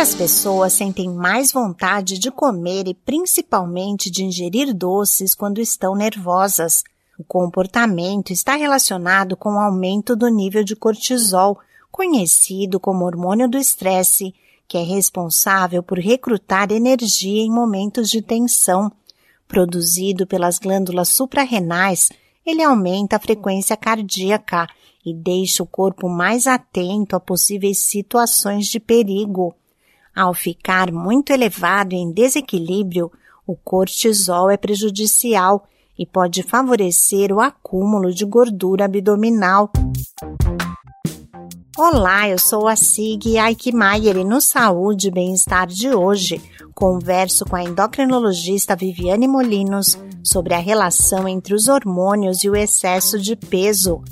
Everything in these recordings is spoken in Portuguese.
Muitas pessoas sentem mais vontade de comer e principalmente de ingerir doces quando estão nervosas. O comportamento está relacionado com o aumento do nível de cortisol, conhecido como hormônio do estresse, que é responsável por recrutar energia em momentos de tensão. Produzido pelas glândulas suprarrenais, ele aumenta a frequência cardíaca e deixa o corpo mais atento a possíveis situações de perigo. Ao ficar muito elevado e em desequilíbrio, o cortisol é prejudicial e pode favorecer o acúmulo de gordura abdominal. Olá, eu sou a Sig Aikmaier e no Saúde e Bem-Estar de hoje converso com a endocrinologista Viviane Molinos sobre a relação entre os hormônios e o excesso de peso.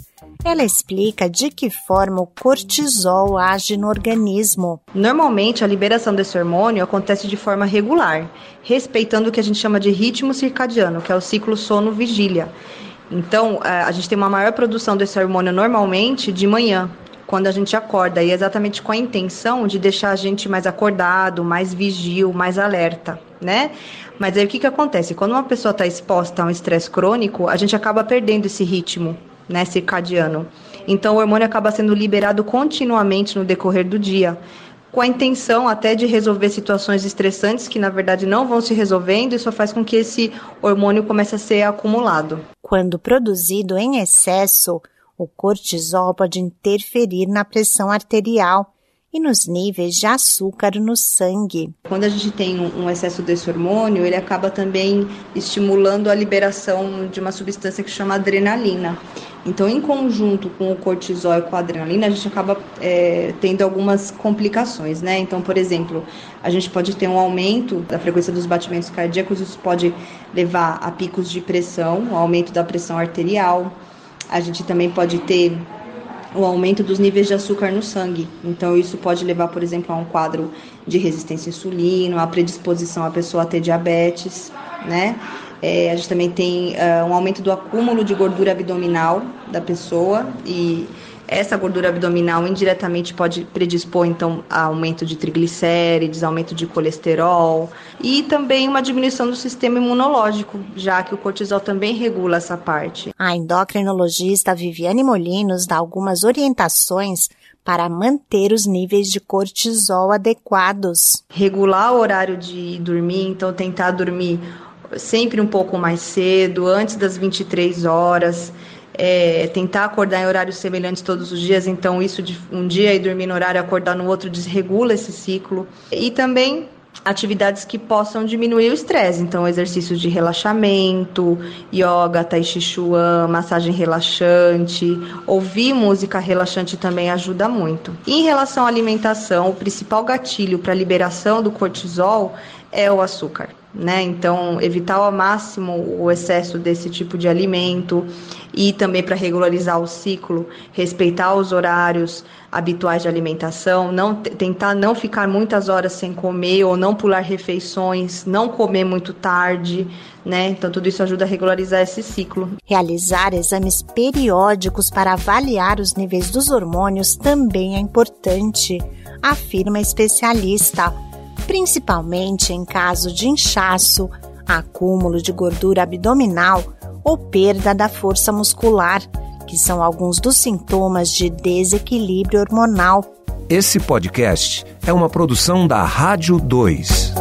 Ela explica de que forma o cortisol age no organismo. Normalmente, a liberação desse hormônio acontece de forma regular, respeitando o que a gente chama de ritmo circadiano, que é o ciclo sono-vigília. Então, a gente tem uma maior produção desse hormônio normalmente de manhã, quando a gente acorda, e é exatamente com a intenção de deixar a gente mais acordado, mais vigil, mais alerta, né? Mas aí o que, que acontece? Quando uma pessoa está exposta a um estresse crônico, a gente acaba perdendo esse ritmo né, circadiano. Então, o hormônio acaba sendo liberado continuamente no decorrer do dia, com a intenção até de resolver situações estressantes que, na verdade, não vão se resolvendo e só faz com que esse hormônio comece a ser acumulado. Quando produzido em excesso, o cortisol pode interferir na pressão arterial e nos níveis de açúcar no sangue. Quando a gente tem um excesso desse hormônio, ele acaba também estimulando a liberação de uma substância que chama adrenalina. Então, em conjunto com o cortisol e com a adrenalina, a gente acaba é, tendo algumas complicações, né? Então, por exemplo, a gente pode ter um aumento da frequência dos batimentos cardíacos, isso pode levar a picos de pressão, um aumento da pressão arterial. A gente também pode ter o aumento dos níveis de açúcar no sangue. Então, isso pode levar, por exemplo, a um quadro de resistência à insulina, a predisposição à pessoa a ter diabetes, né? É, a gente também tem uh, um aumento do acúmulo de gordura abdominal da pessoa e essa gordura abdominal indiretamente pode predispor então a aumento de triglicérides, aumento de colesterol e também uma diminuição do sistema imunológico, já que o cortisol também regula essa parte. A endocrinologista Viviane Molinos dá algumas orientações para manter os níveis de cortisol adequados. Regular o horário de dormir, então tentar dormir sempre um pouco mais cedo, antes das 23 horas é, tentar acordar em horários semelhantes todos os dias, então isso de um dia e dormir no horário, acordar no outro, desregula esse ciclo. E também atividades que possam diminuir o estresse, então exercícios de relaxamento, yoga, tai chi chuan, massagem relaxante, ouvir música relaxante também ajuda muito. E em relação à alimentação, o principal gatilho para a liberação do cortisol é o açúcar né? Então, evitar ao máximo o excesso desse tipo de alimento e também para regularizar o ciclo, respeitar os horários habituais de alimentação, não tentar não ficar muitas horas sem comer ou não pular refeições, não comer muito tarde, né? Então tudo isso ajuda a regularizar esse ciclo. Realizar exames periódicos para avaliar os níveis dos hormônios também é importante, afirma a especialista principalmente em caso de inchaço, acúmulo de gordura abdominal ou perda da força muscular, que são alguns dos sintomas de desequilíbrio hormonal. Esse podcast é uma produção da Rádio 2.